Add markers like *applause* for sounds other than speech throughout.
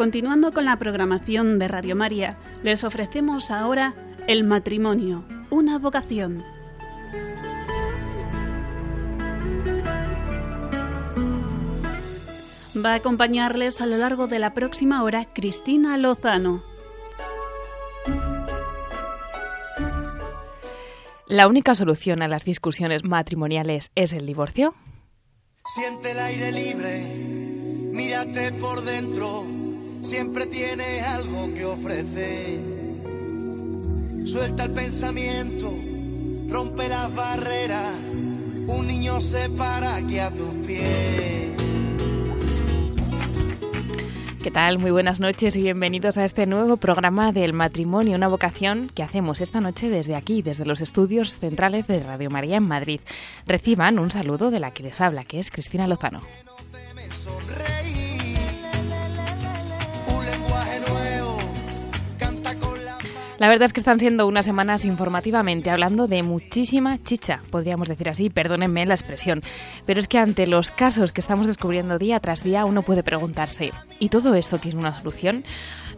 Continuando con la programación de Radio María, les ofrecemos ahora El matrimonio, una vocación. Va a acompañarles a lo largo de la próxima hora Cristina Lozano. ¿La única solución a las discusiones matrimoniales es el divorcio? Siente el aire libre, mírate por dentro, siempre tienes algo que ofrecer. Suelta el pensamiento, rompe las barreras, un niño se para aquí a tus pies. ¿Qué tal? Muy buenas noches y bienvenidos a este nuevo programa del matrimonio, una vocación que hacemos esta noche desde aquí, desde los estudios centrales de Radio María en Madrid. Reciban un saludo de la que les habla, que es Cristina Lozano. La verdad es que están siendo unas semanas informativamente hablando de muchísima chicha, podríamos decir así, perdónenme la expresión. Pero es que ante los casos que estamos descubriendo día tras día, uno puede preguntarse, ¿y todo esto tiene una solución?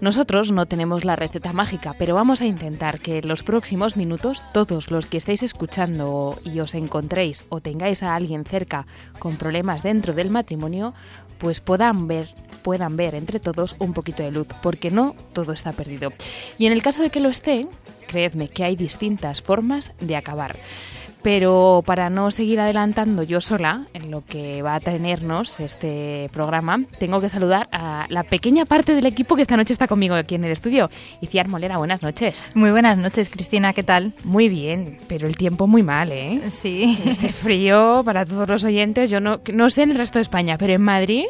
Nosotros no tenemos la receta mágica, pero vamos a intentar que en los próximos minutos todos los que estéis escuchando y os encontréis o tengáis a alguien cerca con problemas dentro del matrimonio, pues puedan ver puedan ver entre todos un poquito de luz, porque no todo está perdido. Y en el caso de que lo esté, creedme que hay distintas formas de acabar. Pero para no seguir adelantando yo sola en lo que va a tenernos este programa, tengo que saludar a la pequeña parte del equipo que esta noche está conmigo aquí en el estudio. Iciar Molera, buenas noches. Muy buenas noches, Cristina, ¿qué tal? Muy bien, pero el tiempo muy mal, ¿eh? Sí. Este frío para todos los oyentes, yo no, no sé en el resto de España, pero en Madrid,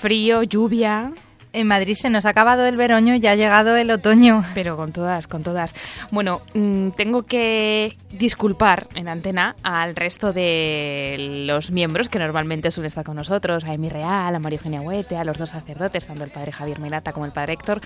frío, lluvia, en Madrid se nos ha acabado el veroño y ya ha llegado el otoño. Pero con todas, con todas. Bueno, mm, tengo que disculpar en antena al resto de los miembros que normalmente suelen estar con nosotros, a Emi Real, a María Eugenia Huete, a los dos sacerdotes, tanto el padre Javier Mirata como el padre Héctor,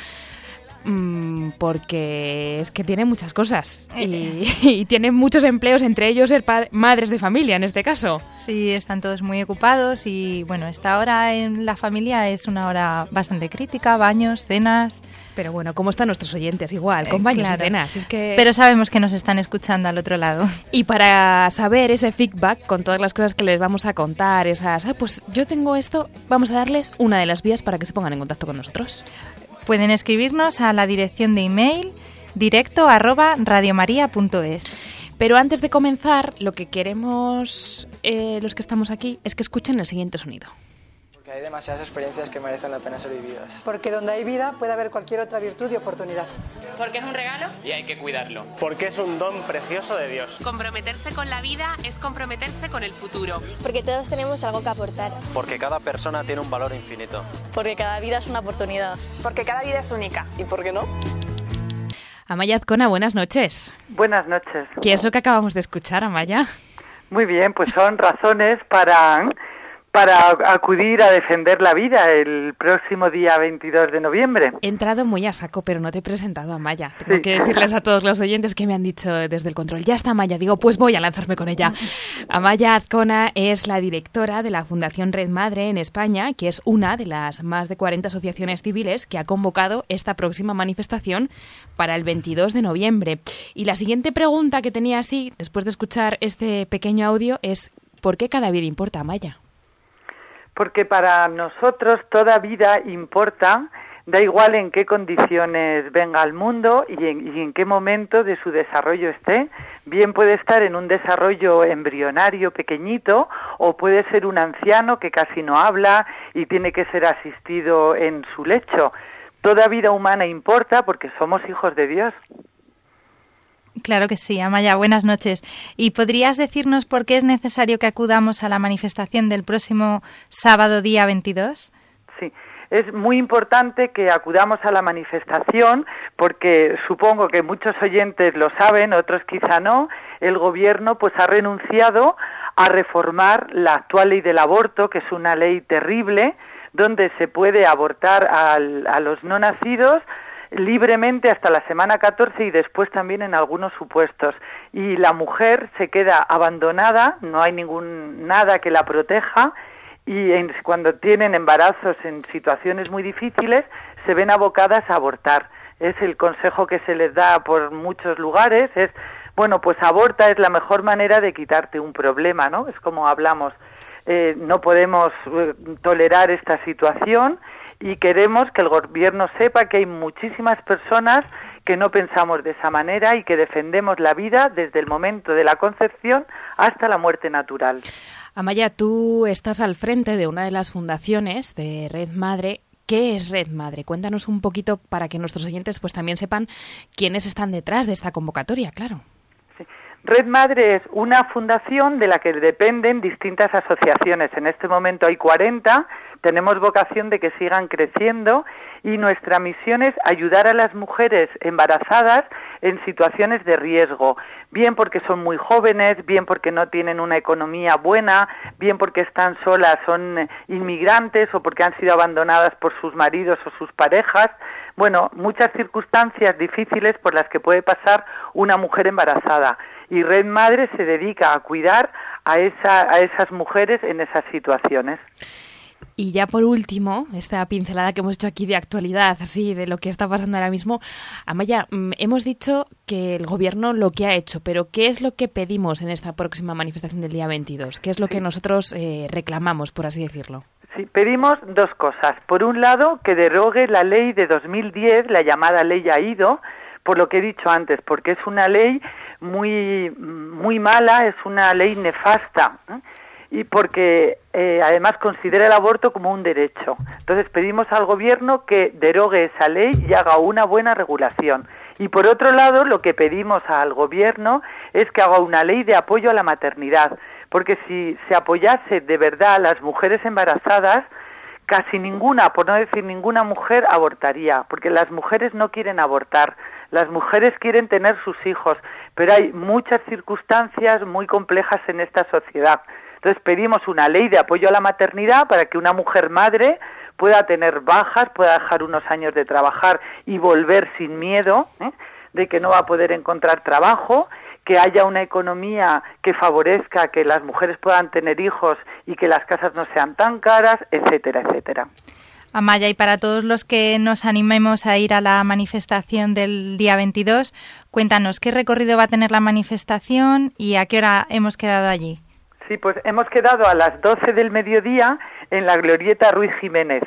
porque es que tiene muchas cosas y, y tiene muchos empleos, entre ellos ser madres de familia en este caso. Sí, están todos muy ocupados y bueno, esta hora en la familia es una hora bastante crítica, baños, cenas, Pero bueno, ¿cómo están nuestros oyentes? Igual, con Eh, baños claro. y cenas. Es que... pero sabemos que nos están escuchando al otro lado. Y para saber ese feedback con todas las cosas que les vamos a contar, esas, "Ah, pues yo tengo esto, vamos a darles una de las vías para que se pongan en contacto con nosotros. Pueden escribirnos a la dirección de email directo arroba. Pero antes de comenzar, lo que queremos eh, los que estamos aquí es que escuchen el siguiente sonido. Porque hay demasiadas experiencias que merecen la pena ser vividas. Porque donde hay vida puede haber cualquier otra virtud y oportunidad. Porque es un regalo. y hay que cuidarlo. Porque es un don precioso de Dios. Comprometerse con la vida es comprometerse con el futuro. Porque todos tenemos algo que aportar. Porque cada persona tiene un valor infinito. Porque cada vida es una oportunidad. Porque cada vida es única. ¿Y por qué no? Amaya Azcona, buenas noches. Buenas noches. ¿Qué es lo que acabamos de escuchar, Amaya? Muy bien, pues son razones para, para acudir a defender la vida el próximo día 22 de noviembre. He entrado muy a saco, pero no te he presentado a Amaya. Tengo Sí. que decirles a todos los oyentes que me han dicho desde el control, ya está Amaya. Digo, pues voy a lanzarme con ella. *laughs* Amaya Azcona es la directora de la Fundación Red Madre en España, que es una de las más de 40 asociaciones civiles que ha convocado esta próxima manifestación para el 22 de noviembre. Y la siguiente pregunta que tenía así, después de escuchar este pequeño audio, es ¿por qué cada vida importa, Amaya? Porque para nosotros toda vida importa, da igual en qué condiciones venga al mundo y en, y en qué momento de su desarrollo esté. Bien puede estar en un desarrollo embrionario pequeñito o puede ser un anciano que casi no habla y tiene que ser asistido en su lecho. Toda vida humana importa porque somos hijos de Dios. Claro que sí, Amaya, buenas noches. ¿Y podrías decirnos por qué es necesario que acudamos a la manifestación del próximo sábado día 22? Sí, es muy importante que acudamos a la manifestación porque supongo que muchos oyentes lo saben, otros quizá no. El gobierno pues ha renunciado a reformar la actual ley del aborto, que es una ley terrible, donde se puede abortar al- a los no nacidos libremente hasta la semana 14 y después también en algunos supuestos. Y la mujer se queda abandonada, no hay ningún nada que la proteja y cuando tienen embarazos en situaciones muy difíciles se ven abocadas a abortar. Es el consejo que se les da por muchos lugares, es, bueno, pues aborta es la mejor manera de quitarte un problema, ¿no? Es como hablamos, eh, no podemos eh, tolerar esta situación y queremos que el gobierno sepa que hay muchísimas personas que no pensamos de esa manera y que defendemos la vida desde el momento de la concepción hasta la muerte natural. Amaya, tú estás al frente de una de las fundaciones de Red Madre. ¿Qué es Red Madre? Cuéntanos un poquito para que nuestros oyentes pues también sepan quiénes están detrás de esta convocatoria, claro. Red Madre es una fundación de la que dependen distintas asociaciones. En este momento hay 40, tenemos vocación de que sigan creciendo y nuestra misión es ayudar a las mujeres embarazadas en situaciones de riesgo, bien porque son muy jóvenes, bien porque no tienen una economía buena, bien porque están solas, son inmigrantes o porque han sido abandonadas por sus maridos o sus parejas. Bueno, muchas circunstancias difíciles por las que puede pasar una mujer embarazada y Red Madre se dedica a cuidar a, esa, a esas mujeres en esas situaciones. Y ya por último, esta pincelada que hemos hecho aquí de actualidad, así de lo que está pasando ahora mismo, Amaya, mm, hemos dicho que el gobierno lo que ha hecho, pero ¿qué es lo que pedimos en esta próxima manifestación del día 22? ¿Qué es lo que nosotros eh, reclamamos, por así decirlo? Sí, pedimos dos cosas. Por un lado, que derogue la ley de 2010, la llamada ley AIDO, por lo que he dicho antes, porque es una ley muy, muy mala, es una ley nefasta. Y porque eh, además considera el aborto como un derecho. Entonces pedimos al gobierno que derogue esa ley y haga una buena regulación. Y por otro lado, lo que pedimos al gobierno es que haga una ley de apoyo a la maternidad, porque si se apoyase de verdad a las mujeres embarazadas, casi ninguna, por no decir ninguna mujer, abortaría, porque las mujeres no quieren abortar, las mujeres quieren tener sus hijos, pero hay muchas circunstancias muy complejas en esta sociedad. Entonces pedimos una ley de apoyo a la maternidad para que una mujer madre pueda tener bajas, pueda dejar unos años de trabajar y volver sin miedo ¿eh? de que no va a poder encontrar trabajo, que haya una economía que favorezca que las mujeres puedan tener hijos y que las casas no sean tan caras, etcétera, etcétera. Amaya, y para todos los que nos animemos a ir a la manifestación del día 22, cuéntanos qué recorrido va a tener la manifestación y a qué hora hemos quedado allí. Sí, pues hemos quedado a las 12 del mediodía en la glorieta Ruiz Jiménez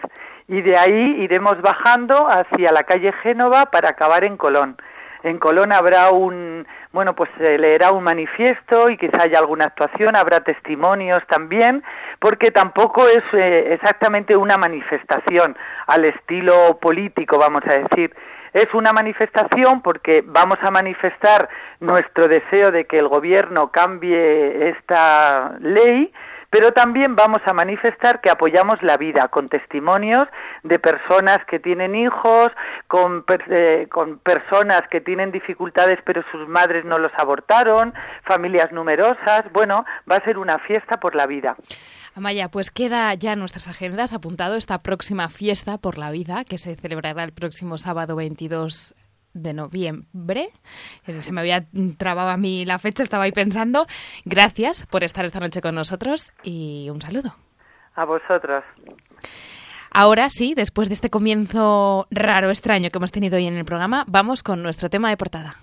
y de ahí iremos bajando hacia la calle Génova para acabar en Colón. En Colón habrá un, bueno, pues se leerá un manifiesto y quizá haya alguna actuación, habrá testimonios también, porque tampoco es eh, exactamente una manifestación al estilo político, vamos a decir. Es una manifestación porque vamos a manifestar nuestro deseo de que el gobierno cambie esta ley pero también vamos a manifestar que apoyamos la vida con testimonios de personas que tienen hijos, con, eh, personas que tienen dificultades pero sus madres no los abortaron, familias numerosas. Bueno, va a ser una fiesta por la vida. Amaya, pues queda ya en nuestras agendas apuntado esta próxima fiesta por la vida que se celebrará el próximo sábado 22 de noviembre. Eh, se me había trabado a mí la fecha, estaba ahí pensando. Gracias por estar esta noche con nosotros y un saludo. A vosotros. Ahora sí, después de este comienzo raro, extraño que hemos tenido hoy en el programa, vamos con nuestro tema de portada.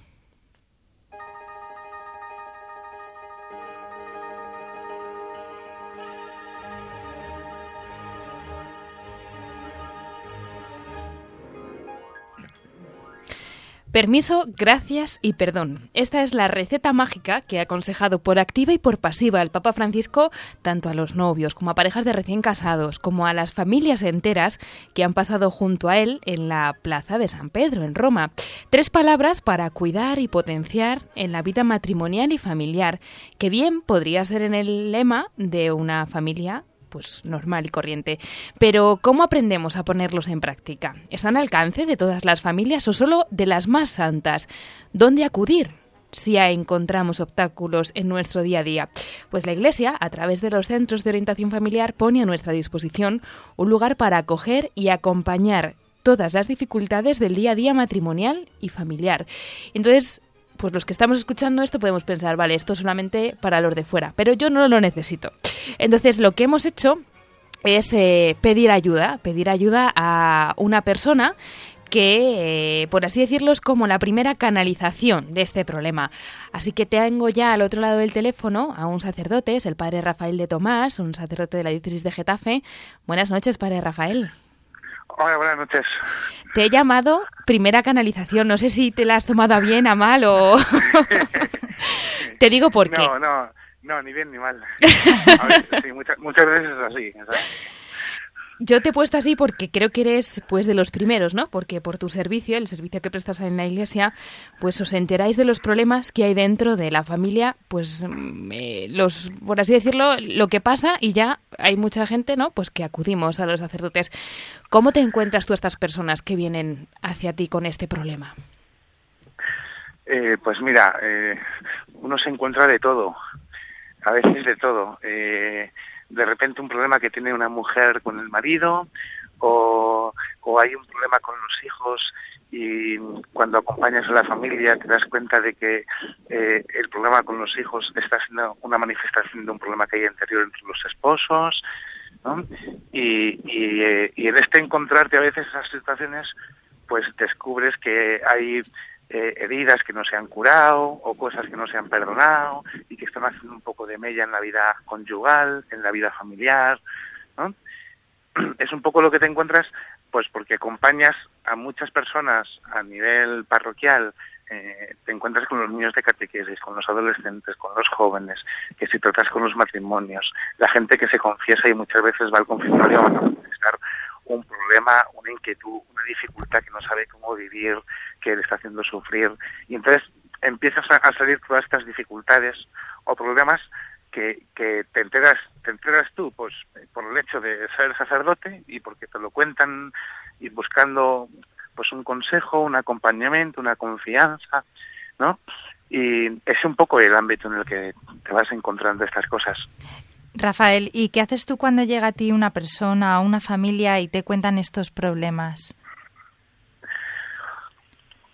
Permiso, gracias y perdón. Esta es la receta mágica que ha aconsejado por activa y por pasiva el Papa Francisco tanto a los novios como a parejas de recién casados, como a las familias enteras que han pasado junto a él en la Plaza de San Pedro, en Roma. Tres palabras para cuidar y potenciar en la vida matrimonial y familiar, que bien podría ser en el lema de una familia pues normal y corriente. Pero ¿cómo aprendemos a ponerlos en práctica? ¿Están al alcance de todas las familias o solo de las más santas? ¿Dónde acudir? si encontramos obstáculos en nuestro día a día. Pues la Iglesia, a través de los centros de orientación familiar, pone a nuestra disposición un lugar para acoger y acompañar todas las dificultades del día a día matrimonial y familiar. Entonces, pues los que estamos escuchando esto podemos pensar, vale, esto es solamente para los de fuera, pero yo no lo necesito. Entonces, lo que hemos hecho es eh, pedir ayuda, pedir ayuda a una persona que, eh, por así decirlo, es como la primera canalización de este problema. Así que tengo ya al otro lado del teléfono a un sacerdote, es el padre Rafael de Tomás, un sacerdote de la diócesis de Getafe. Buenas noches, padre Rafael. Hola, buenas noches. Te he llamado primera canalización. No sé si te la has tomado a bien, a mal o... *laughs* *laughs* te digo por qué. No, no, no, ni bien ni mal. sí, muchas, muchas veces es así. Yo te he puesto así porque creo que eres pues de los primeros, ¿no? Porque por tu servicio, el servicio que prestas en la iglesia, pues os enteráis de los problemas que hay dentro de la familia, pues mm, eh, los por así decirlo, lo que pasa y ya hay mucha gente, ¿no? Pues que acudimos a los sacerdotes. ¿Cómo te encuentras tú a estas personas que vienen hacia ti con este problema? Eh, pues mira, eh, uno se encuentra de todo, a veces de todo. Eh, de repente un problema que tiene una mujer con el marido o, o hay un problema con los hijos y cuando acompañas a la familia te das cuenta de que eh, el problema con los hijos está siendo una manifestación de un problema que hay anterior entre los esposos, ¿no? Y, y, eh, y en este encontrarte a veces esas situaciones, pues descubres que hay eh, heridas que no se han curado o cosas que no se han perdonado y que están haciendo un poco de mella en la vida conyugal, en la vida familiar, ¿no? *clears throat* Es un poco lo que te encuentras, pues porque acompañas a muchas personas a nivel parroquial, eh, te encuentras con los niños de catequesis, con los adolescentes, con los jóvenes, que si tratas con los matrimonios, la gente que se confiesa y muchas veces va al confesionario a manifestar un problema, una inquietud, una dificultad que no sabe cómo vivir, que le está haciendo sufrir. Y entonces empiezas a, salir todas estas dificultades o problemas que, que te enteras te enteras tú pues por el hecho de ser sacerdote y porque te lo cuentan y buscando pues un consejo, un acompañamiento, una confianza, ¿no? Y es un poco el ámbito en el que te vas encontrando estas cosas. Rafael, ¿y qué haces tú cuando llega a ti una persona o una familia y te cuentan estos problemas?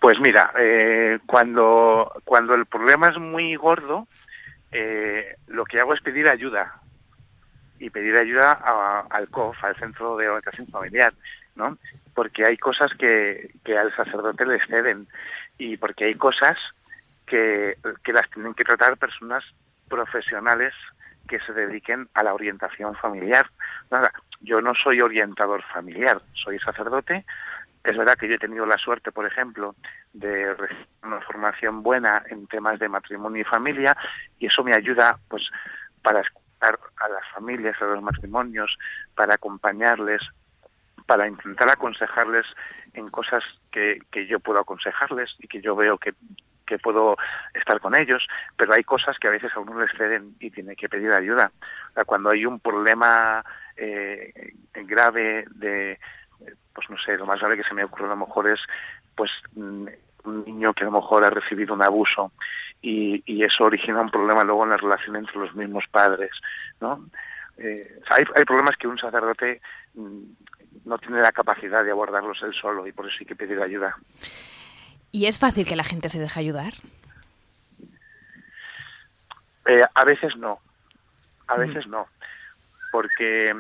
Pues mira, eh, cuando, cuando el problema es muy gordo, eh, lo que hago es pedir ayuda y pedir ayuda al COF, al Centro de Orientación Familiar, ¿no? Porque hay cosas que, que al sacerdote le ceden y porque hay cosas que, que las tienen que tratar personas profesionales que se dediquen a la orientación familiar. Nada, yo no soy orientador familiar, soy sacerdote. Es verdad que yo he tenido la suerte, por ejemplo, de recibir una formación buena en temas de matrimonio y familia y eso me ayuda pues para escuchar a las familias, a los matrimonios, para acompañarles, para intentar aconsejarles en cosas que, que yo puedo aconsejarles y que yo veo que que puedo estar con ellos, pero hay cosas que a veces a uno les ceden y tiene que pedir ayuda. cuando hay un problema eh, grave de, pues no sé, lo más grave que se me ocurre a lo mejor es, pues, mm, un niño que a lo mejor ha recibido un abuso y, y eso origina un problema luego en la relación entre los mismos padres, ¿no? Eh, hay, hay problemas que un sacerdote mm, no tiene la capacidad de abordarlos él solo y por eso hay que pedir ayuda. ¿Y es fácil que la gente se deje ayudar? Eh, a veces no, a veces no, porque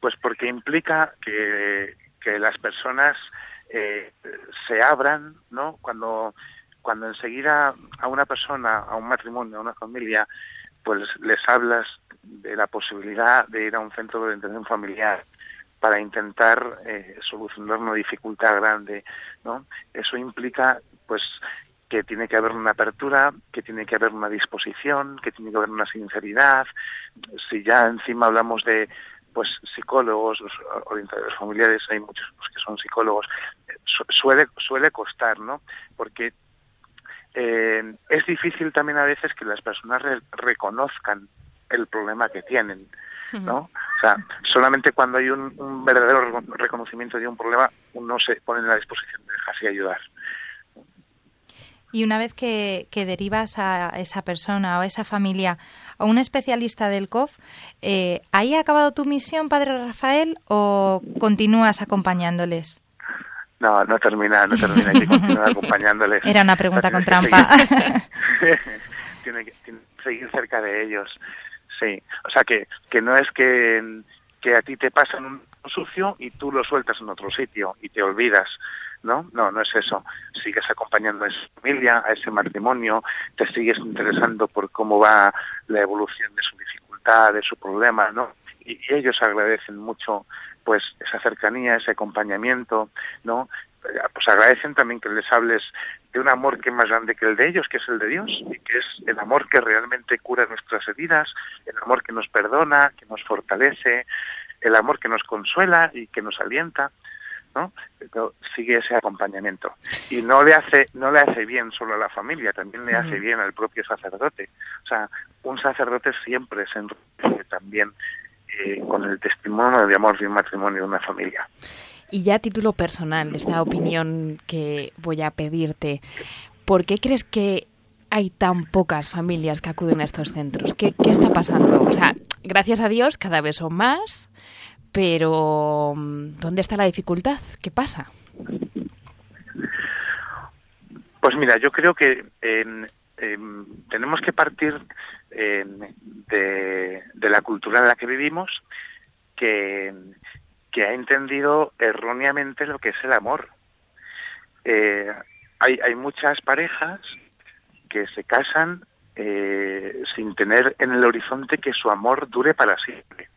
pues porque implica que, que las personas eh, se abran, ¿no? Cuando cuando enseguida a una persona, a un matrimonio, a una familia, pues les hablas de la posibilidad de ir a un centro de orientación familiar, para intentar eh, solucionar una dificultad grande, ¿no? Eso implica, pues, que tiene que haber una apertura, que tiene que haber una disposición, que tiene que haber una sinceridad. Si ya encima hablamos de pues psicólogos, orientadores familiares, hay muchos que son psicólogos, suele suele costar, ¿no? Porque eh, es difícil también a veces que las personas reconozcan el problema que tienen. ¿No? O sea, solamente cuando hay un, verdadero reconocimiento de un problema, uno se pone en la disposición de dejarse ayudar. Y una vez que, derivas a esa persona o a esa familia a un especialista del COF, eh, ¿ahí ha acabado tu misión, Padre Rafael, o continúas acompañándoles? No, no termina, no termina, hay que continuar *laughs* acompañándoles. Era una pregunta con trampa. *laughs* tiene que seguir cerca de ellos. Sí, o sea que, que no es que, que a ti te pasa un sucio y tú lo sueltas en otro sitio y te olvidas. ¿no? No, no es eso. Sigues acompañando a esa familia, a ese matrimonio, te sigues interesando por cómo va la evolución de su dificultad, de su problema, ¿no? Y, y ellos agradecen mucho, pues, esa cercanía, ese acompañamiento, ¿no? Pues agradecen también que les hables de un amor que es más grande que el de ellos, que es el de Dios, y que es el amor que realmente cura nuestras heridas, el amor que nos perdona, que nos fortalece, el amor que nos consuela y que nos alienta. ¿no? Pero sigue ese acompañamiento y no le hace no le hace bien solo a la familia también le hace bien al propio sacerdote o sea un sacerdote siempre se enriquece también eh, con el testimonio de amor de un matrimonio de una familia y ya a título personal esta opinión que voy a pedirte ¿por qué crees que hay tan pocas familias que acuden a estos centros? ¿Qué, qué está pasando? O sea, gracias a Dios cada vez son más, pero ¿dónde está la dificultad? ¿Qué pasa? Pues mira, yo creo que eh, eh, tenemos que partir de, de, la cultura en la que vivimos, que, que, ha entendido erróneamente lo que es el amor. hay, hay muchas parejas que se casan sin tener en el horizonte que su amor dure para siempre.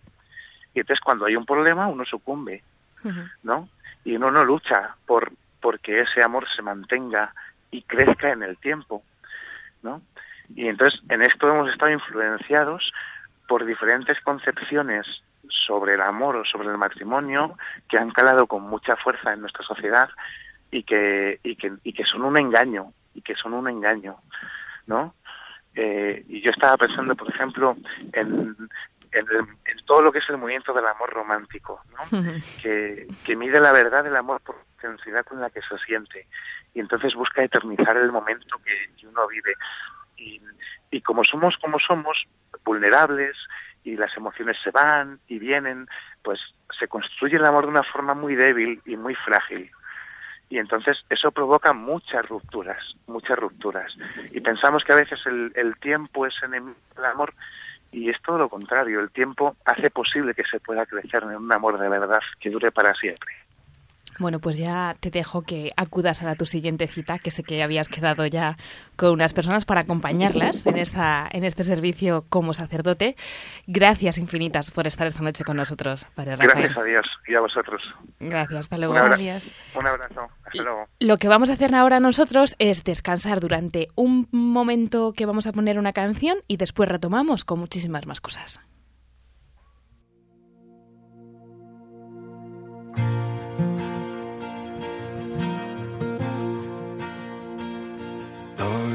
Y entonces cuando hay un problema uno sucumbe, ¿no? Y uno no lucha por porque ese amor se mantenga y crezca en el tiempo, ¿no? Y entonces en esto hemos estado influenciados por diferentes concepciones sobre el amor o sobre el matrimonio que han calado con mucha fuerza en nuestra sociedad y que y que, y que son un engaño y que son un engaño, ¿no? Eh, y yo estaba pensando, por ejemplo, en, en, todo lo que es el movimiento del amor romántico, ¿no? que, que mide la verdad del amor por la intensidad con la que se siente y entonces busca eternizar el momento que, que uno vive. Y, y como somos como somos, vulnerables y las emociones se van y vienen, pues se construye el amor de una forma muy débil y muy frágil. Y entonces eso provoca muchas rupturas, muchas rupturas. Y pensamos que a veces el, el tiempo es enemigo del amor, y es todo lo contrario. El tiempo hace posible que se pueda crecer en un amor de verdad que dure para siempre. Bueno, pues ya te dejo que acudas a la, tu siguiente cita, que sé que habías quedado ya con unas personas para acompañarlas en, esta, en este servicio como sacerdote. Gracias infinitas por estar esta noche con nosotros, Padre Rafael. Gracias a Dios y a vosotros. Gracias, hasta luego. Un abrazo, un abrazo. hasta luego. Lo que vamos a hacer ahora nosotros es descansar durante un momento que vamos a poner una canción y después retomamos con muchísimas más cosas.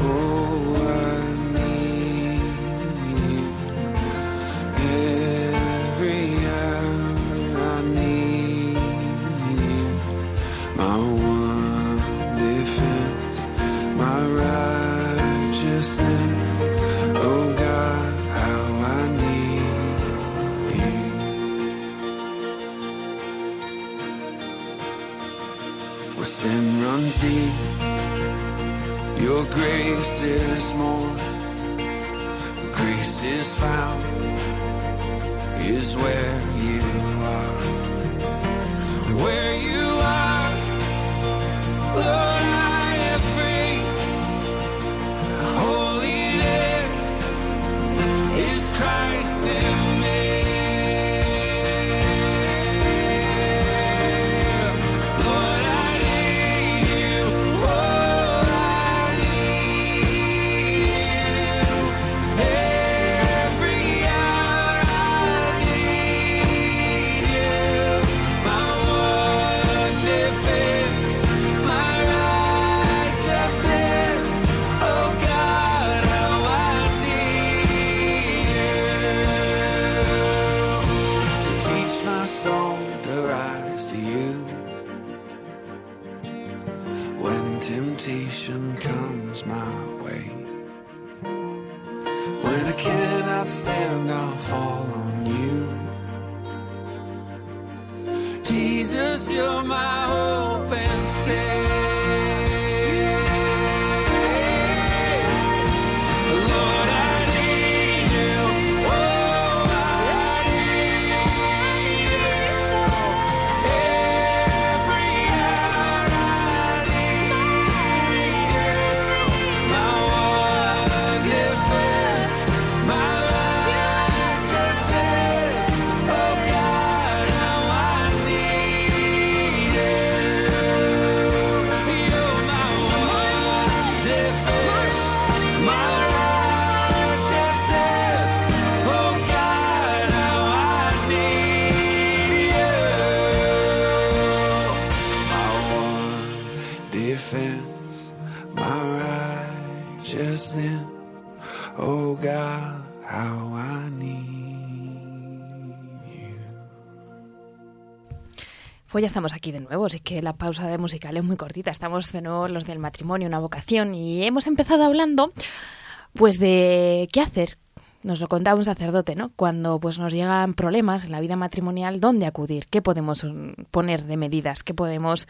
Oh, Pues ya estamos aquí de nuevo, así que la pausa de musical es muy cortita. Estamos de nuevo los del matrimonio, una vocación, y hemos empezado hablando, pues, de qué hacer. Nos lo contaba un sacerdote, ¿no? Cuando pues nos llegan problemas en la vida matrimonial, ¿dónde acudir? ¿Qué podemos mm, poner de medidas? ¿Qué podemos,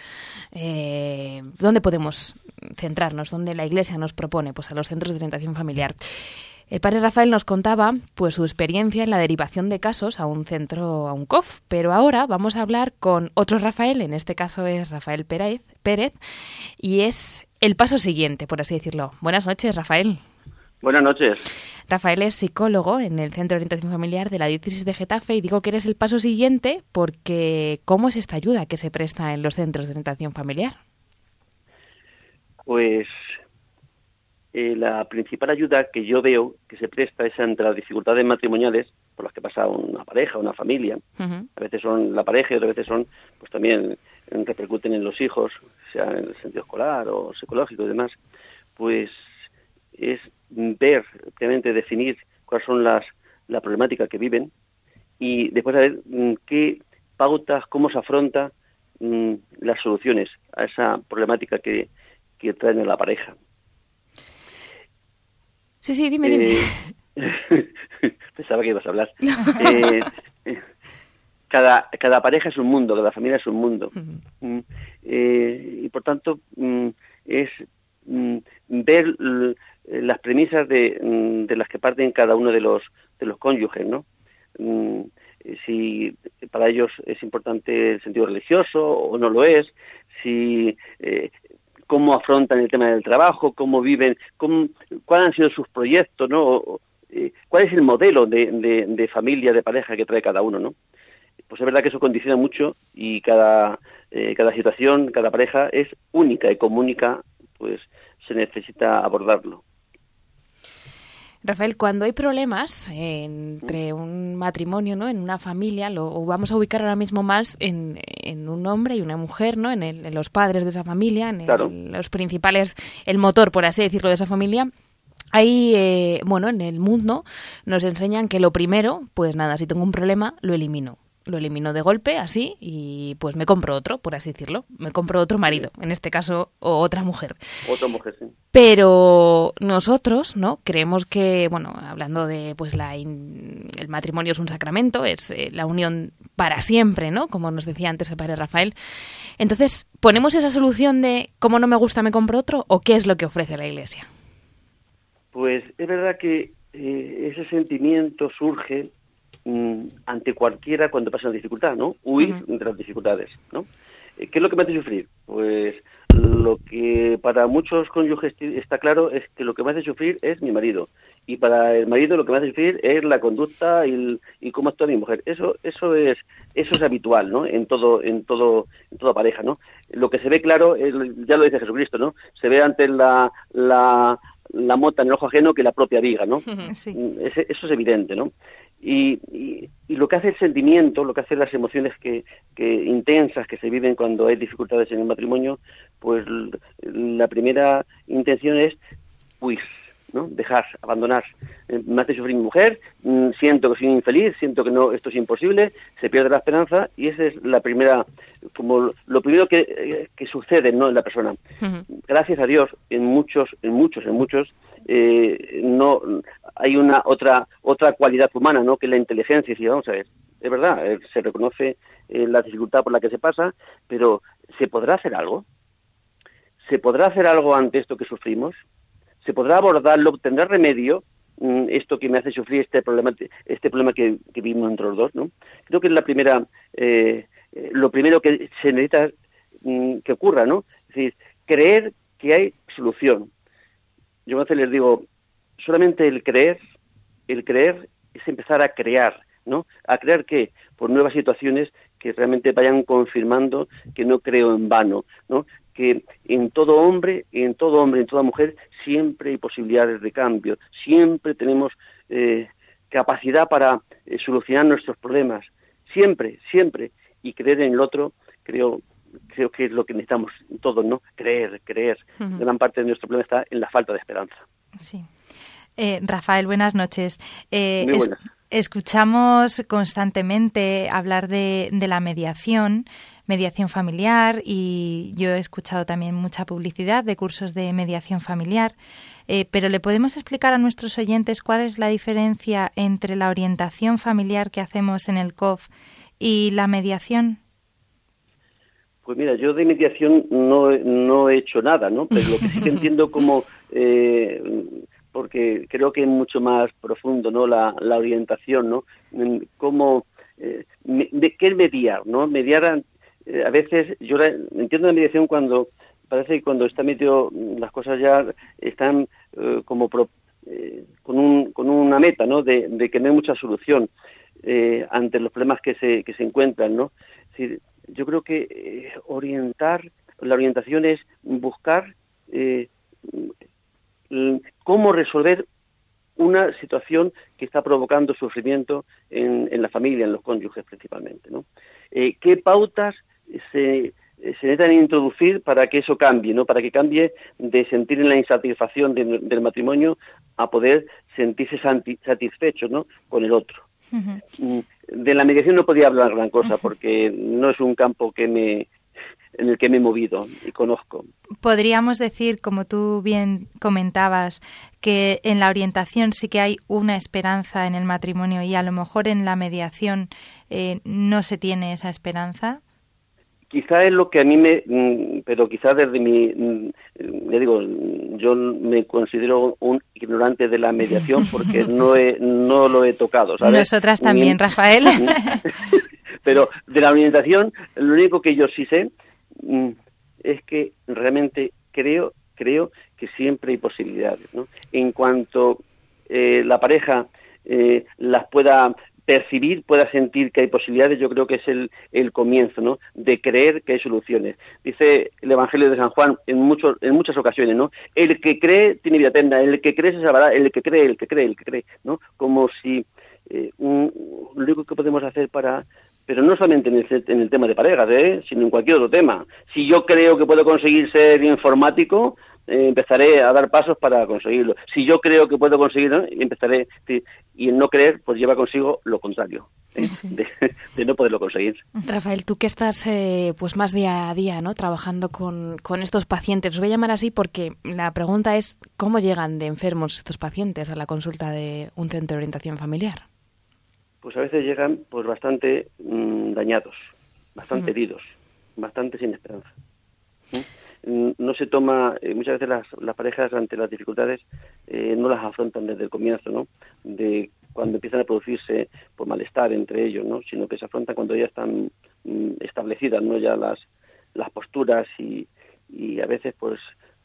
eh, dónde podemos centrarnos? ¿Dónde la Iglesia nos propone? Pues a los centros de orientación familiar. El padre Rafael nos contaba pues su experiencia en la derivación de casos a un centro, a un COF, pero ahora vamos a hablar con otro Rafael, en este caso es Rafael Pérez, Pérez y es el paso siguiente, por así decirlo. Buenas noches, Rafael. Buenas noches. Rafael es psicólogo en el Centro de Orientación Familiar de la Diócesis de Getafe y digo que eres el paso siguiente porque ¿cómo es esta ayuda que se presta en los centros de orientación familiar? Pues eh, la principal ayuda que yo veo que se presta es ante las dificultades matrimoniales por las que pasa una pareja, una familia. A veces son la pareja y otras veces son, pues también repercuten en los hijos, sea en el sentido escolar o psicológico y demás. Pues es ver, obviamente definir cuáles son las la problemática que viven y después saber mm, qué pautas, cómo se afronta mm, las soluciones a esa problemática que, que traen a la pareja. Sí, sí, dime, dime. Eh, *laughs* pensaba que ibas a hablar. *laughs* Eh, cada, cada pareja es un mundo, cada familia es un mundo. Mm, eh, y por tanto, mm, es mm, ver las premisas de, de las que parten cada uno de los, de los cónyuges, ¿no? Si para ellos es importante el sentido religioso o no lo es, si eh, cómo afrontan el tema del trabajo, cómo viven, cuáles han sido sus proyectos, ¿no? Eh, cuál es el modelo de, familia, de pareja que trae cada uno, ¿no? Pues es verdad que eso condiciona mucho y cada, eh, cada situación, cada pareja es única y como única, pues se necesita abordarlo. Rafael, cuando hay problemas entre un matrimonio, ¿no? En una familia, lo o vamos a ubicar ahora mismo más en, en un hombre y una mujer, ¿no? En, el- en los padres de esa familia, en el- Claro. los principales, el motor, por así decirlo, de esa familia. Ahí, eh, bueno, en el mundo nos enseñan que lo primero, pues nada, si tengo un problema, lo elimino. Lo elimino de golpe, así, y pues me compro otro, por así decirlo. Me compro otro marido, en este caso, o otra mujer. Otra mujer, sí. Pero nosotros, ¿no? Creemos que, bueno, hablando de, pues, la in- el matrimonio es un sacramento, es eh, la unión para siempre, ¿no? Como nos decía antes el padre Rafael. Entonces, ¿ponemos esa solución de como no me gusta me compro otro o qué es lo que ofrece la Iglesia? Pues es verdad que eh, ese sentimiento surge mm, ante cualquiera cuando pasa una dificultad, ¿no? Huir de las dificultades, ¿no? Eh, ¿Qué es lo que me hace sufrir? Pues lo que para muchos cónyuges está claro es que lo que me hace sufrir es mi marido y para el marido lo que me hace sufrir es la conducta y, el- y cómo actúa mi mujer. Eso eso es eso es habitual, ¿no? En todo en todo en toda pareja, ¿no? Lo que se ve claro, es- ya lo dice Jesucristo, ¿no? Se ve antes la la la mota en el ojo ajeno que la propia viga, ¿no? Mm, eso es evidente, ¿no? Y, y, y lo que hace el sentimiento, lo que hacen las emociones que, que intensas que se viven cuando hay dificultades en el matrimonio, pues la primera intención es huir, ¿no? Dejar, abandonar. Eh, me hace sufrir mi mujer, mm, siento que soy infeliz, siento que no, esto es imposible, se pierde la esperanza y esa es la primera, como lo primero que, eh, que sucede, ¿no? En la persona. Gracias a Dios, en muchos, en muchos, en muchos, eh, no hay una otra otra cualidad humana, ¿no? Que es la inteligencia. Y vamos a ver, es verdad, eh, se reconoce eh, la dificultad por la que se pasa, pero ¿se podrá hacer algo? ¿Se podrá hacer algo ante esto que sufrimos? ¿Se podrá abordarlo? ¿Tendrá remedio mm, esto que me hace sufrir este problema, este problema que, vivimos entre los dos? ¿no? Creo que es la primera, eh, lo primero que se necesita mm, que ocurra, ¿no? Es decir, creer que hay solución. Yo a veces les digo, solamente el creer, el creer es empezar a crear, ¿no? A creer que por nuevas situaciones que realmente vayan confirmando que no creo en vano, ¿no? Que en todo hombre, en todo hombre, en toda mujer, siempre hay posibilidades de cambio, siempre tenemos eh, capacidad para eh, solucionar nuestros problemas, siempre, siempre, y creer en el otro, creo creo que es lo que necesitamos todos, ¿no? Creer, creer. Gran parte de nuestro problema está en la falta de esperanza. Sí. Eh, Rafael, buenas noches. Eh, escuchamos constantemente hablar de, la mediación, mediación familiar, y yo he escuchado también mucha publicidad de cursos de mediación familiar. Eh, pero ¿le podemos explicar a nuestros oyentes cuál es la diferencia entre la orientación familiar que hacemos en el COF y la mediación? Pues mira, yo de mediación no, no he hecho nada, ¿no? Pero lo que sí que *laughs* entiendo como porque creo que es mucho más profundo, ¿no? La, orientación, ¿no? Cómo, eh, de qué mediar, ¿no? Mediar, eh, a veces, yo entiendo la mediación cuando parece que cuando está metido las cosas ya están eh, como con, un, con una meta, ¿no? De, que no hay mucha solución ante los problemas que se, que se encuentran, ¿no? Yo creo que orientar, la orientación es buscar cómo resolver una situación que está provocando sufrimiento en, la familia, en los cónyuges principalmente. ¿no? Eh, ¿Qué pautas se, se necesitan introducir para que eso cambie, ¿no? para que cambie de sentir en la insatisfacción del matrimonio a poder sentirse satisfecho ¿no? con el otro? De la mediación no podía hablar gran cosa porque no es un campo que me, en el que me he movido y conozco. Podríamos decir, como tú bien comentabas, que en la orientación sí que hay una esperanza en el matrimonio y a lo mejor en la mediación eh, no se tiene esa esperanza. Quizá es lo que a mí me, mm, pero quizá desde mi, mm, le digo, yo me considero un ignorante de la mediación porque no no lo he tocado. Nosotras también, Rafael. *laughs* pero de la orientación, lo único que yo sí sé Mm, es que realmente creo creo que siempre hay posibilidades ¿no? en cuanto eh, la pareja eh, las pueda percibir, pueda sentir que hay posibilidades, yo creo que es el, el comienzo, ¿no? De creer que hay soluciones. Dice el Evangelio de San Juan en muchos, en muchas ocasiones, ¿no? El que cree tiene vida eterna, el que cree se salvará, el que cree, el que cree, el que cree, ¿no? Como si eh, un, lo único que podemos hacer para pero no solamente en el, en el tema de parejas, ¿eh? sino en cualquier otro tema. Si yo creo que puedo conseguir ser informático, eh, empezaré a dar pasos para conseguirlo. Si yo creo que puedo conseguirlo, empezaré. Y el no creer, pues lleva consigo lo contrario, ¿eh? de, no poderlo conseguir. Rafael, tú que estás eh, pues más día a día no trabajando con, con estos pacientes, os voy a llamar así porque la pregunta es: ¿cómo llegan de enfermos estos pacientes a la consulta de un centro de orientación familiar? pues a veces llegan pues bastante mm, dañados, bastante heridos, bastante sin esperanza. Mm, no se toma, eh, muchas veces las, las, parejas ante las dificultades eh, no las afrontan desde el comienzo, ¿no? De cuando empiezan a producirse por malestar entre ellos, ¿no? Sino que se afrontan cuando ya están mm, establecidas, ¿no? Ya las, las posturas y, y a veces pues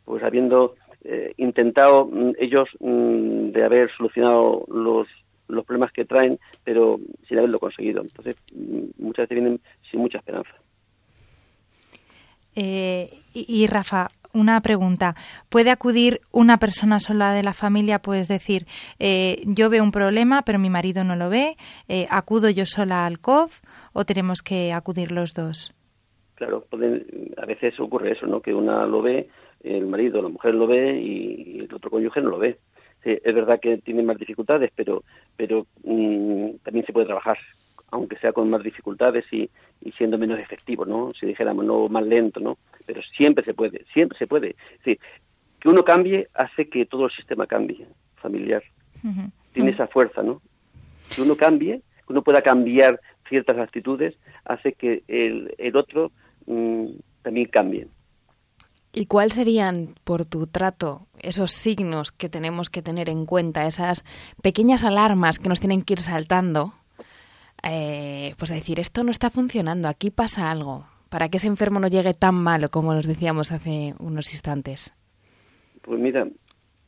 pues habiendo eh, intentado ellos de haber solucionado los los problemas que traen, pero sin haberlo conseguido. Entonces, mm, muchas veces vienen sin mucha esperanza. Eh, y, Rafa, una pregunta. ¿Puede acudir una persona sola de la familia? Puedes decir, eh, yo veo un problema, pero mi marido no lo ve. Eh, ¿Acudo yo sola al COF o tenemos que acudir los dos? Claro, a veces ocurre eso, ¿no? Que una lo ve, el marido, la mujer lo ve y el otro cónyuge no lo ve. es verdad que tiene más dificultades, pero, pero mm, también se puede trabajar, aunque sea con más dificultades y, y, siendo menos efectivo, ¿no? Si dijéramos, no más lento, ¿no? Pero siempre se puede, siempre se puede. Es que uno cambie hace que todo el sistema cambie, familiar. Tiene esa fuerza, ¿no? Que uno cambie, que uno pueda cambiar ciertas actitudes, hace que el, el otro mm, también cambie. ¿Y cuáles serían, por tu trato, esos signos que tenemos que tener en cuenta, esas pequeñas alarmas que nos tienen que ir saltando? Eh, pues a decir, esto no está funcionando, aquí pasa algo, para que ese enfermo no llegue tan malo como nos decíamos hace unos instantes. Pues mira,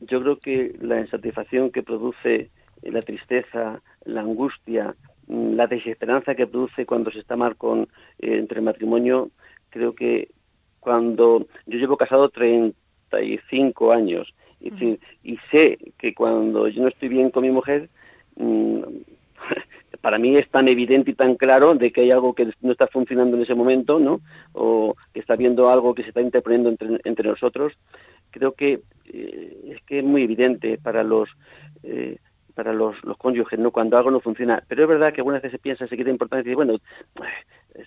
yo creo que la insatisfacción que produce la tristeza, la angustia, la desesperanza que produce cuando se está mal con eh, entre matrimonio, creo que cuando yo llevo casado 35 años y, y sé que cuando yo no estoy bien con mi mujer, mm, para mí es tan evidente y tan claro de que hay algo que no está funcionando en ese momento, ¿no? O que está viendo algo que se está interponiendo entre, entre nosotros. Creo que eh, es que es muy evidente para los eh, para los, los cónyuges, ¿no? Cuando algo no funciona. Pero es verdad que algunas veces se piensa, se quita importancia y dice, bueno,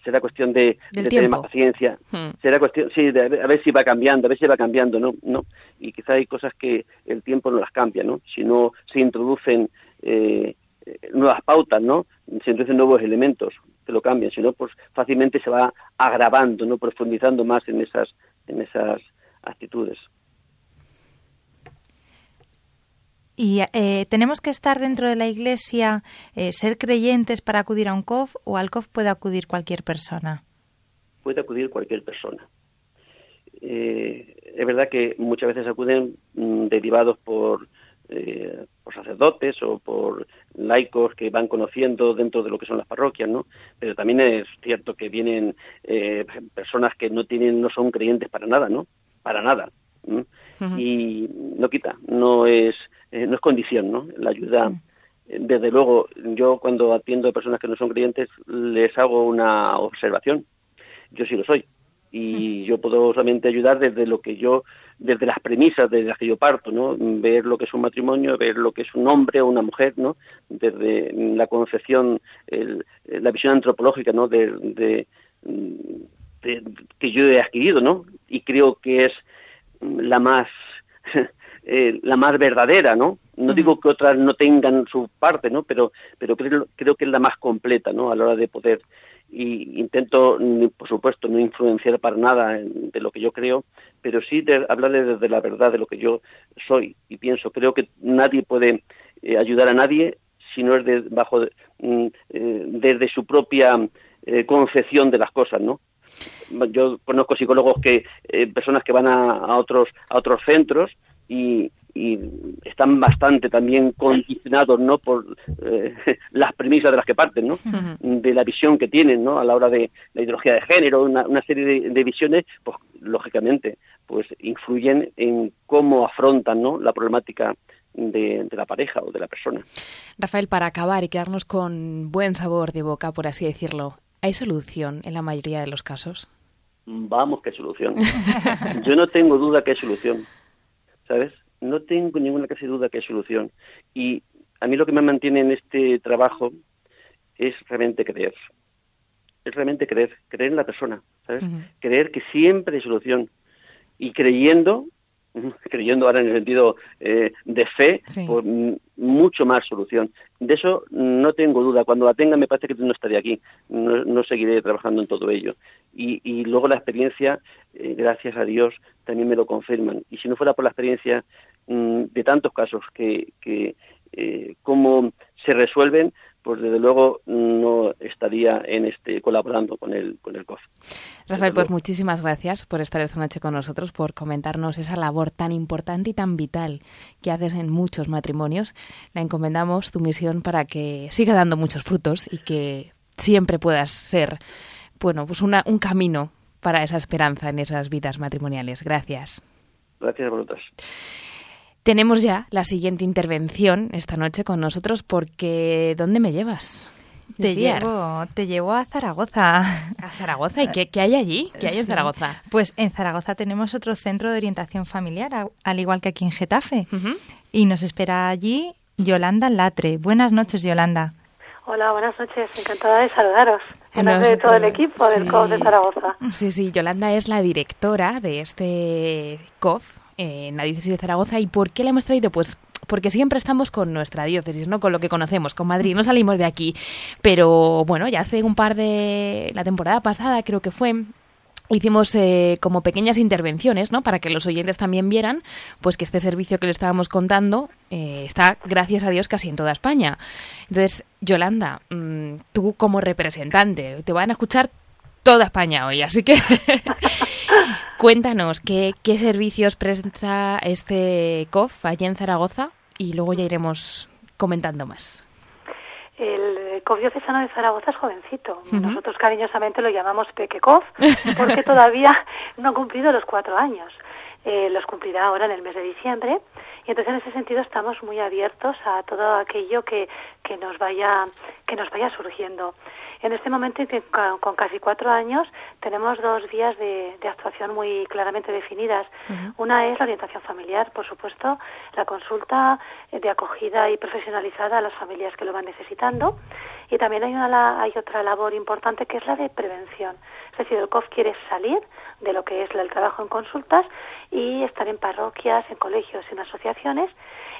será cuestión de, tener más paciencia, hmm. será cuestión, sí, de a ver si va cambiando, a ver si va cambiando, ¿no? ¿no? Y quizá hay cosas que el tiempo no las cambia, ¿no? Si no se introducen eh, nuevas pautas, ¿no? Se introducen nuevos elementos que lo cambian, si no, pues fácilmente se va agravando, ¿no? Profundizando más en esas, en esas actitudes. ¿Y eh, tenemos que estar dentro de la iglesia, eh, ser creyentes para acudir a un COF o al COF puede acudir cualquier persona? Puede acudir cualquier persona. Eh, es verdad que muchas veces acuden mm, derivados por, por sacerdotes o por laicos que van conociendo dentro de lo que son las parroquias, ¿no? Pero también es cierto que vienen personas que no tienen, no son creyentes para nada, ¿no? Para nada. Y no quita, no es eh, no es condición, ¿no? La ayuda, eh, desde luego, yo cuando atiendo a personas que no son creyentes les hago una observación. Yo sí lo soy y yo puedo solamente ayudar desde lo que yo, desde las premisas desde las que yo parto, ¿no? Ver lo que es un matrimonio, ver lo que es un hombre o una mujer, ¿no? Desde la concepción, la visión antropológica, ¿no? De, de, que yo he adquirido, ¿no? Y creo que es la más *laughs* eh, la más verdadera, ¿no? No digo que otras no tengan su parte, ¿no? Pero, pero creo, creo que es la más completa, ¿no? A la hora de poder y intento, por supuesto, no influenciar para nada de lo que yo creo, pero sí de hablarle desde la verdad de lo que yo soy y pienso. Creo que nadie puede eh, ayudar a nadie si no es de, bajo mm, eh, desde su propia concepción de las cosas, ¿no? Yo conozco psicólogos que personas que van a, a otros a otros centros y, están bastante también condicionados no por eh, *laughs* las premisas de las que parten no de la visión que tienen no a la hora de la ideología de género una, serie de, visiones pues lógicamente pues influyen en cómo afrontan no la problemática de, de, la pareja o de la persona. Rafael, para acabar y quedarnos con buen sabor de boca, por así decirlo, ¿hay solución en la mayoría de los casos? Vamos, que solución. *laughs* Yo no tengo duda que hay solución. ¿Sabes? No tengo ninguna de duda que hay solución. Y a mí lo que me mantiene en este trabajo es realmente creer. Es realmente creer, creer en la persona, ¿sabes? Creer que siempre hay solución. Y creyendo, *laughs* creyendo ahora en el sentido eh, de fe, por mucho más solución. De eso no tengo duda. Cuando la tenga me parece que no estaré aquí. No, seguiré trabajando en todo ello. Y, y luego la experiencia, eh, gracias a Dios, también me lo confirman. Y si no fuera por la experiencia mm, de tantos casos que, que eh, cómo se resuelven, pues desde luego no estaría en este colaborando con el con el COF. Rafael, pues muchísimas gracias por estar esta noche con nosotros, por comentarnos esa labor tan importante y tan vital que haces en muchos matrimonios. La encomendamos tu misión para que siga dando muchos frutos y que siempre puedas ser, bueno, pues una, un camino para esa esperanza en esas vidas matrimoniales. Gracias. Gracias a vosotros. Tenemos ya la siguiente intervención esta noche con nosotros porque ¿dónde me llevas? Te llevo, te llevo a Zaragoza. ¿A Zaragoza? ¿Y qué, hay allí? ¿Qué hay en Zaragoza? Pues en Zaragoza tenemos otro centro de orientación familiar, al igual que aquí en Getafe. Y nos espera allí Yolanda Latre. Buenas noches, Yolanda. Hola, buenas noches. Encantada de saludaros. En nombre de todo el equipo del COF de Zaragoza. Sí, sí, Yolanda es la directora de este COF en la diócesis de Zaragoza. ¿Y por qué la hemos traído? Pues porque siempre estamos con nuestra diócesis, ¿no? Con lo que conocemos, con Madrid, no salimos de aquí. Pero bueno, ya hace un par de la temporada pasada creo que fue hicimos eh, como pequeñas intervenciones, ¿no? Para que los oyentes también vieran, pues que este servicio que le estábamos contando eh, está, gracias a Dios, casi en toda España. Entonces, Yolanda, mm, tú como representante, te van a escuchar toda España hoy, así que *laughs* cuéntanos qué, qué servicios presta este COF allí en Zaragoza y luego ya iremos comentando más. El COF diocesano de Zaragoza es jovencito. Nosotros cariñosamente lo llamamos Peque COF porque todavía no ha cumplido los cuatro años. Eh, los cumplirá ahora en el mes de diciembre y entonces en ese sentido estamos muy abiertos a todo aquello que, que nos vaya que nos vaya surgiendo. En este momento, con casi cuatro años, tenemos dos vías de, actuación muy claramente definidas. Una es la orientación familiar, por supuesto, la consulta de acogida y profesionalizada a las familias que lo van necesitando. Y también hay, una, hay otra labor importante que es la de prevención. Es decir, el COF quiere salir de lo que es el trabajo en consultas y estar en parroquias, en colegios, en asociaciones,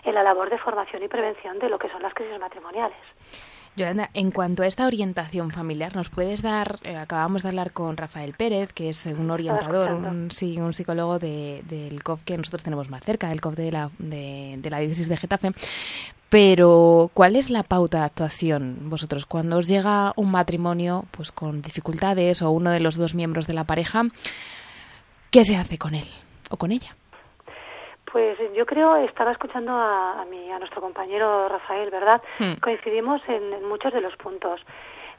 en la labor de formación y prevención de lo que son las crisis matrimoniales. Yolanda, en cuanto a esta orientación familiar, ¿nos puedes dar, eh, acabamos de hablar con Rafael Pérez, que es un orientador, un, sí, un psicólogo del COF que nosotros tenemos más cerca, el COF de la, de, la diócesis de Getafe, pero ¿cuál es la pauta de actuación vosotros cuando os llega un matrimonio pues con dificultades o uno de los dos miembros de la pareja? ¿Qué se hace con él o con ella? Pues yo creo, estaba escuchando a, a, mi, a nuestro compañero Rafael, ¿verdad? Hmm. Coincidimos en, muchos de los puntos.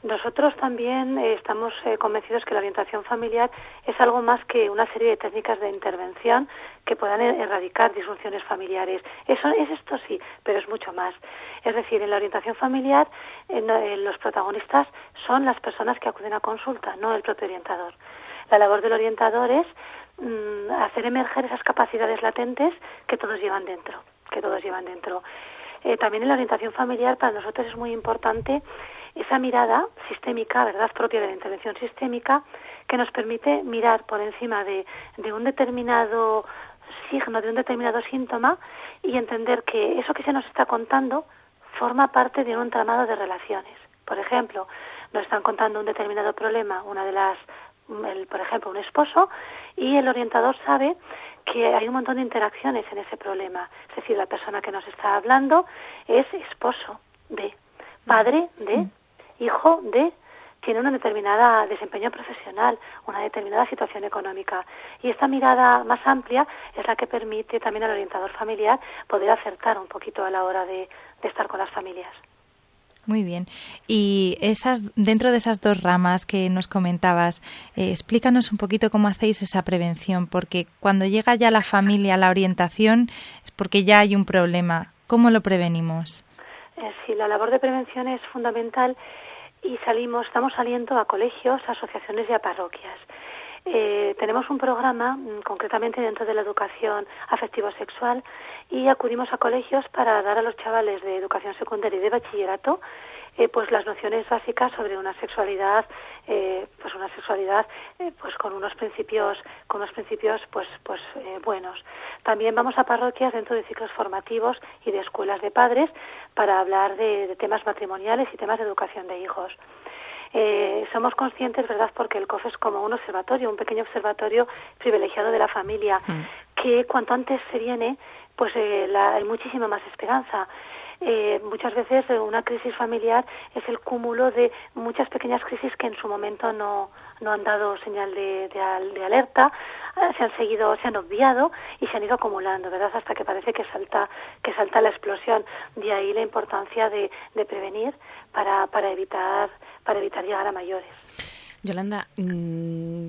Nosotros también eh, estamos eh, convencidos que la orientación familiar es algo más que una serie de técnicas de intervención que puedan e, erradicar disfunciones familiares. Eso es esto sí, pero es mucho más. Es decir, en la orientación familiar los protagonistas son las personas que acuden a consulta, no el propio orientador. La labor del orientador es Mm, hacer emerger esas capacidades latentes que todos llevan dentro, que todos llevan dentro. Eh, también en la orientación familiar para nosotros es muy importante esa mirada sistémica, verdad, propia de la intervención sistémica, que nos permite mirar por encima de, de un determinado signo, de un determinado síntoma y entender que eso que se nos está contando forma parte de un entramado de relaciones. Por ejemplo, nos están contando un determinado problema, una de las por ejemplo, un esposo, y el orientador sabe que hay un montón de interacciones en ese problema. Es decir, la persona que nos está hablando es esposo de, padre de, mm. hijo de, tiene una determinada desempeño profesional, una determinada situación económica. Y esta mirada más amplia es la que permite también al orientador familiar poder acertar un poquito a la hora de estar con las familias. Muy bien. Y esas, dentro de esas dos ramas que nos comentabas, eh, explícanos un poquito cómo hacéis esa prevención, porque cuando llega ya la familia a la orientación es porque ya hay un problema. ¿Cómo lo prevenimos? Eh, sí, la labor de prevención es fundamental y salimos, estamos saliendo a colegios, a asociaciones y a parroquias. Eh, tenemos un programa, mm, concretamente dentro de la educación afectivo-sexual, y acudimos a colegios para dar a los chavales de educación secundaria y de bachillerato eh, pues las nociones básicas sobre una sexualidad eh, pues una sexualidad eh, pues con unos principios con unos principios pues pues buenos. También vamos a parroquias dentro de ciclos formativos y de escuelas de padres para hablar de, temas matrimoniales y temas de educación de hijos somos conscientes, ¿verdad?, porque el COF es como un observatorio, un pequeño observatorio privilegiado de la familia, mm. que cuanto antes se viene, pues eh, la, hay muchísima más esperanza. Eh, muchas veces eh, una crisis familiar es el cúmulo de muchas pequeñas crisis que en su momento no, no han dado señal de, de, alerta, se han seguido, se han obviado y se han ido acumulando, ¿verdad? Hasta que parece que salta, que salta la explosión. De ahí la importancia de, de prevenir para, para evitar, para evitar llegar a mayores. Yolanda, mm,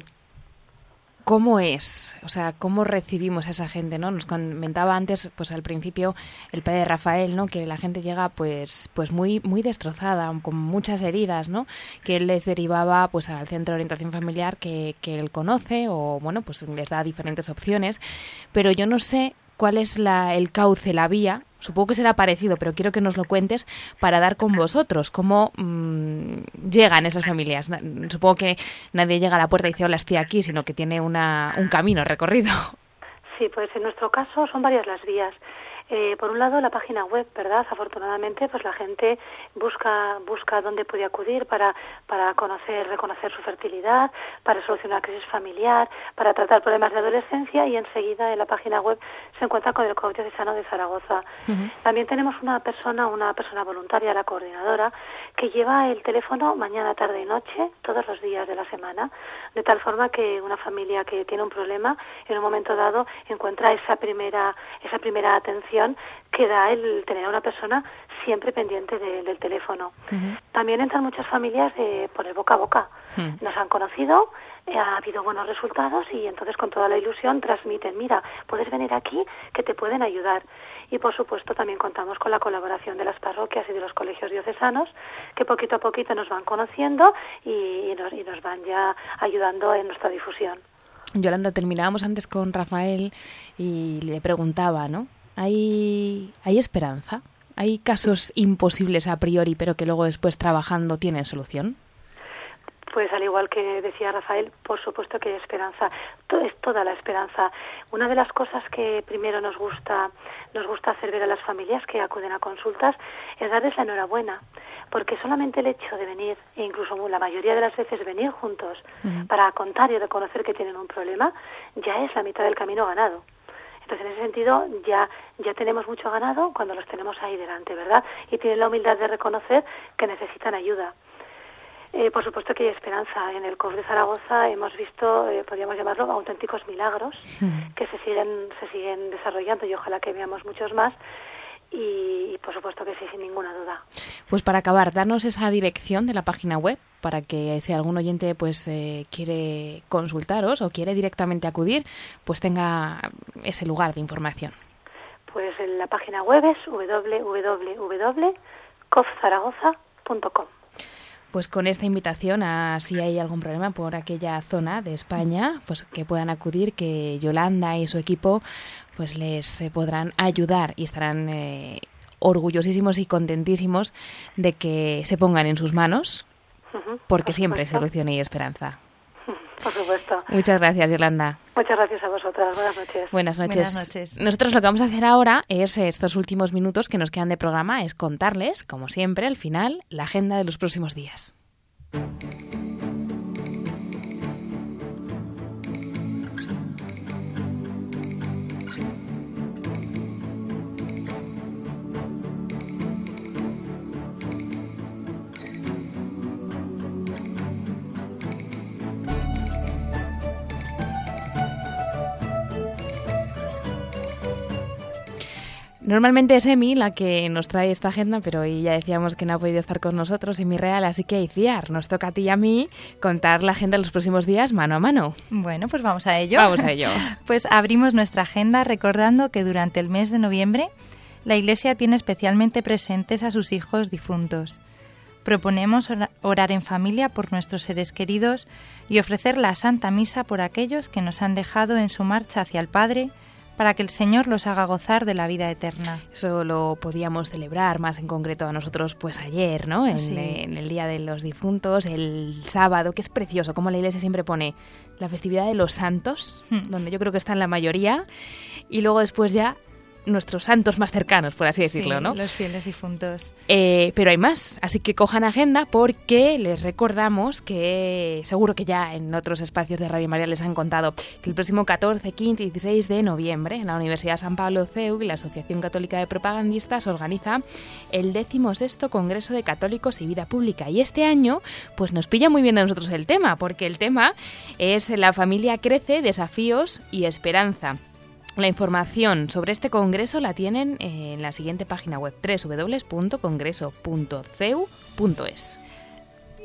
¿Cómo es? O sea, ¿cómo recibimos a esa gente, no? Nos comentaba antes, pues al principio, el padre Rafael, ¿no? Que la gente llega, pues, pues muy, muy destrozada, con muchas heridas, ¿no? Que él les derivaba, pues, al centro de orientación familiar que, que él conoce o, bueno, pues les da diferentes opciones. Pero yo no sé cuál es la, el cauce, la vía supongo que será parecido, pero quiero que nos lo cuentes para dar con vosotros, cómo mm, llegan esas familias. Supongo que nadie llega a la puerta y dice, hola, estoy aquí, sino que tiene una, un camino recorrido. Sí, pues en nuestro caso son varias las vías. Eh, por un lado, la página web, ¿verdad? Afortunadamente, pues la gente busca busca dónde puede acudir para para conocer, reconocer su fertilidad, para solucionar crisis familiar, para tratar problemas de adolescencia y enseguida en la página web se encuentra con el Colegio Sano de Zaragoza. También tenemos una persona, una persona voluntaria, la coordinadora, que lleva el teléfono mañana, tarde y noche, todos los días de la semana, de tal forma que una familia que tiene un problema en un momento dado encuentra esa primera esa primera atención que da el tener a una persona siempre pendiente del teléfono. También entran muchas familias eh, por el boca a boca. Nos han conocido, eh, ha habido buenos resultados y entonces con toda la ilusión transmiten, mira, puedes venir aquí que te pueden ayudar. Y por supuesto también contamos con la colaboración de las parroquias y de los colegios diocesanos que poquito a poquito nos van conociendo y, nos, y nos van ya ayudando en nuestra difusión. Yolanda, terminábamos antes con Rafael y le preguntaba, ¿no? ¿Hay, ¿Hay esperanza? ¿Hay casos imposibles a priori, pero que luego después trabajando tienen solución? Pues al igual que decía Rafael, por supuesto que hay esperanza, es toda la esperanza. Una de las cosas que primero nos gusta, nos gusta hacer ver a las familias que acuden a consultas es darles la enhorabuena, porque solamente el hecho de venir, e incluso la mayoría de las veces venir juntos para contar y reconocer que tienen un problema, ya es la mitad del camino ganado. Entonces, en ese sentido, ya, ya tenemos mucho ganado cuando los tenemos ahí delante, ¿verdad? Y tienen la humildad de reconocer que necesitan ayuda. Eh, por supuesto que hay esperanza. En el COF de Zaragoza hemos visto, eh, podríamos llamarlo, auténticos milagros que se siguen, se siguen desarrollando y ojalá que veamos muchos más y, por supuesto que sí, sin ninguna duda. Pues para acabar, danos esa dirección de la página web para que si algún oyente pues eh, quiere consultaros o quiere directamente acudir, pues tenga ese lugar de información. Pues la página web es www.cofzaragoza.com. Pues con esta invitación a si hay algún problema por aquella zona de España, pues que puedan acudir, que Yolanda y su equipo pues les eh, podrán ayudar y estarán eh, orgullosísimos y contentísimos de que se pongan en sus manos, porque siempre hay solución y esperanza. *laughs* Por supuesto. Muchas gracias, Yolanda. Muchas gracias a vosotras. Buenas noches. Buenas noches. Buenas noches. Nosotros lo que vamos a hacer ahora es estos últimos minutos que nos quedan de programa, es contarles, como siempre, al final, la agenda de los próximos días. Normalmente es Emi la que nos trae esta agenda, pero hoy ya decíamos que no ha podido estar con nosotros, Emi Real, así que Iciar, nos toca a ti y a mí contar la agenda de los próximos días mano a mano. Bueno, pues vamos a ello. Vamos a ello. *laughs* pues abrimos nuestra agenda recordando que durante el mes de noviembre la Iglesia tiene especialmente presentes a sus hijos difuntos. Proponemos orar en familia por nuestros seres queridos y ofrecer la Santa Misa por aquellos que nos han dejado en su marcha hacia el Padre, para que el Señor los haga gozar de la vida eterna. Eso lo podíamos celebrar más en concreto a nosotros pues ayer, ¿no? En, en, el Día de los Difuntos, el sábado, que es precioso, como la iglesia siempre pone la festividad de los santos, hmm. donde yo creo que están la mayoría, y luego después ya nuestros santos más cercanos, por así decirlo, ¿no? Los fieles difuntos. Eh, pero hay más, así que cojan agenda porque les recordamos que seguro que ya en otros espacios de Radio María les han contado que el próximo 14, 15 y 16 de noviembre en la Universidad San Pablo CEU y la Asociación Católica de Propagandistas organiza el 16 Congreso de Católicos y Vida Pública. Y este año, pues nos pilla muy bien a nosotros el tema, porque el tema es La familia crece, desafíos y esperanza. La información sobre este congreso la tienen en la siguiente página web www.congreso.ceu.es.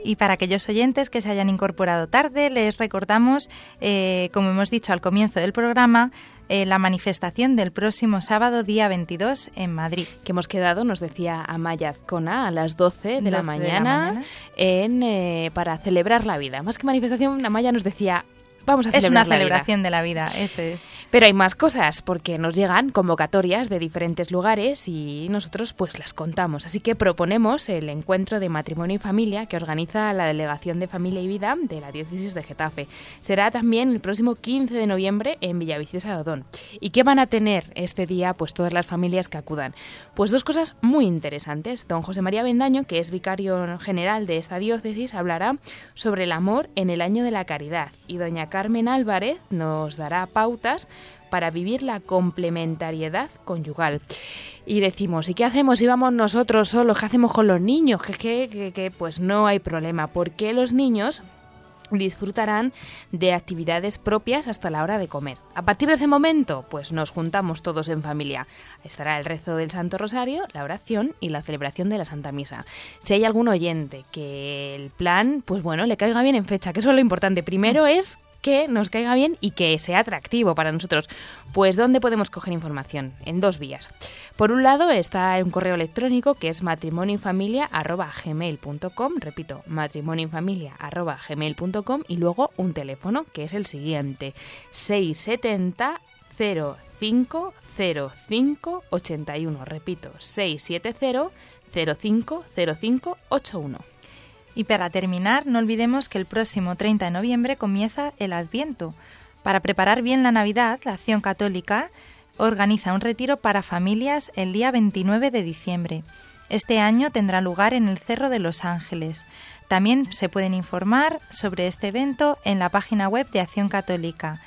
Y para aquellos oyentes que se hayan incorporado tarde, les recordamos, eh, como hemos dicho al comienzo del programa, eh, la manifestación del próximo sábado, día 22, en Madrid. Que hemos quedado, nos decía Amaya Azcona, a las 12 de, la, mañana, En, eh, para celebrar la vida. Más que manifestación, Amaya nos decía vamos a celebrar Es una celebración de la vida, eso es. Pero hay más cosas, porque nos llegan convocatorias de diferentes lugares y nosotros pues las contamos. Así que proponemos el encuentro de matrimonio y familia que organiza la Delegación de Familia y Vida de la Diócesis de Getafe. Será también el próximo 15 de noviembre en Villaviciosa de Odón. ¿Y qué van a tener este día pues todas las familias que acudan? Pues dos cosas muy interesantes. Don José María Bendaño, que es vicario general de esta diócesis, hablará sobre el amor en el año de la caridad y doña Carmen Álvarez nos dará pautas para vivir la complementariedad conyugal. Y decimos, ¿y qué hacemos si vamos nosotros solos? ¿Qué hacemos con los niños? Que, que, que, pues no hay problema, porque los niños disfrutarán de actividades propias hasta la hora de comer. A partir de ese momento, pues nos juntamos todos en familia. Estará el rezo del Santo Rosario, la oración y la celebración de la Santa Misa. Si hay algún oyente que el plan, pues bueno, le caiga bien en fecha, que eso es lo importante. Primero es que nos caiga bien y que sea atractivo para nosotros. Pues ¿dónde podemos coger información? En dos vías. Por un lado está un correo electrónico que es matrimonioinfamilia.gmail.com, repito, matrimonioinfamilia.gmail.com y luego un teléfono que es el siguiente, 670 05 05 81, repito, 670 05 05 81. Y para terminar, no olvidemos que el próximo 30 de noviembre comienza el Adviento. Para preparar bien la Navidad, la Acción Católica organiza un retiro para familias el día 29 de diciembre. Este año tendrá lugar en el Cerro de los Ángeles. También se pueden informar sobre este evento en la página web de Acción Católica,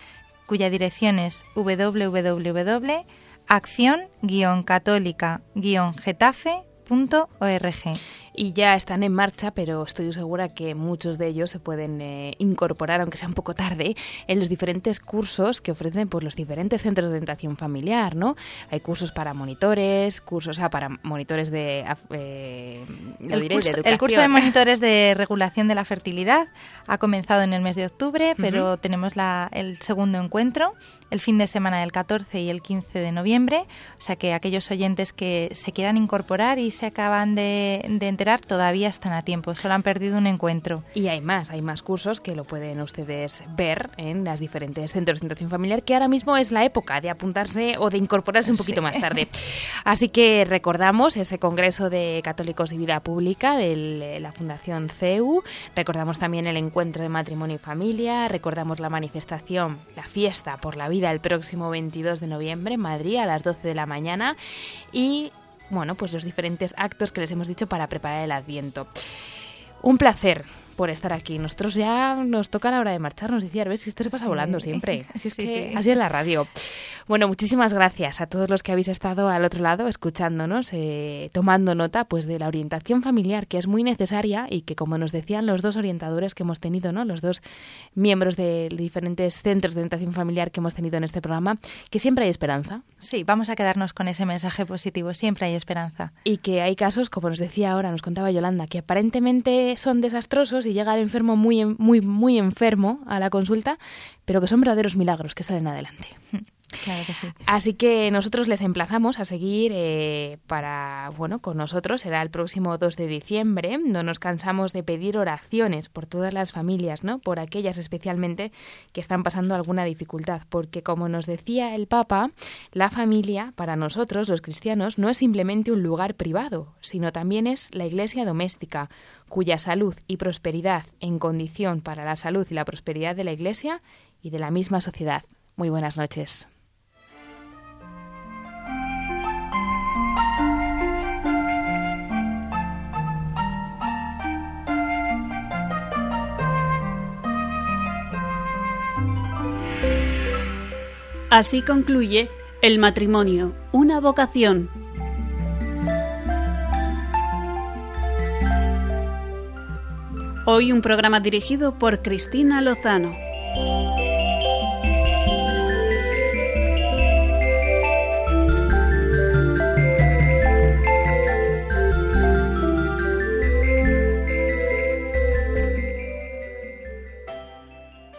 cuya dirección es www.acción-católica-getafe.org y ya están en marcha, pero estoy segura que muchos de ellos se pueden eh, incorporar, aunque sea un poco tarde, en los diferentes cursos que ofrecen pues, los diferentes centros de orientación familiar, ¿no? Hay cursos para monitores, cursos ah, para monitores de, eh, el, curso, de el curso de monitores de regulación de la fertilidad ha comenzado en el mes de octubre, pero tenemos la, el segundo encuentro el fin de semana del 14 y el 15 de noviembre, o sea que aquellos oyentes que se quieran incorporar y se acaban de, de todavía están a tiempo, solo han perdido un encuentro. Y hay más, hay más cursos que lo pueden ustedes ver en las diferentes centros de orientación familiar, que ahora mismo es la época de apuntarse o de incorporarse un poquito más *laughs* tarde. Así que recordamos ese Congreso de Católicos y Vida Pública de la Fundación CEU, recordamos también el encuentro de matrimonio y familia, recordamos la manifestación, la fiesta por la vida el próximo 22 de noviembre en Madrid a las 12 de la mañana y bueno, pues los diferentes actos que les hemos dicho para preparar el Adviento. Un placer por estar aquí. Nosotros ya nos toca la hora de marcharnos. Decía, ves, si esto se pasa volando siempre. *laughs* Así es que así es la radio. Bueno, muchísimas gracias a todos los que habéis estado al otro lado escuchándonos, eh, tomando nota pues de la orientación familiar que es muy necesaria y que como nos decían los dos orientadores que hemos tenido, ¿no? Los dos miembros de diferentes centros de orientación familiar que hemos tenido en este programa, que siempre hay esperanza. Sí, vamos a quedarnos con ese mensaje positivo, siempre hay esperanza. Y que hay casos, como nos decía ahora, nos contaba Yolanda, que aparentemente son desastrosos y llega el enfermo muy muy muy enfermo a la consulta, pero que son verdaderos milagros que salen adelante. Claro que sí. Así que nosotros les emplazamos a seguir eh, para, bueno, con nosotros. Será el próximo 2 de diciembre. No nos cansamos de pedir oraciones por todas las familias, ¿no? Por aquellas especialmente que están pasando alguna dificultad. Porque, como nos decía el Papa, la familia, para nosotros, los cristianos, no es simplemente un lugar privado, sino también es la iglesia doméstica, cuya salud y prosperidad en condición para la salud y la prosperidad de la iglesia y de la misma sociedad. Muy buenas noches. Así concluye El matrimonio, una vocación. Hoy un programa dirigido por Cristina Lozano.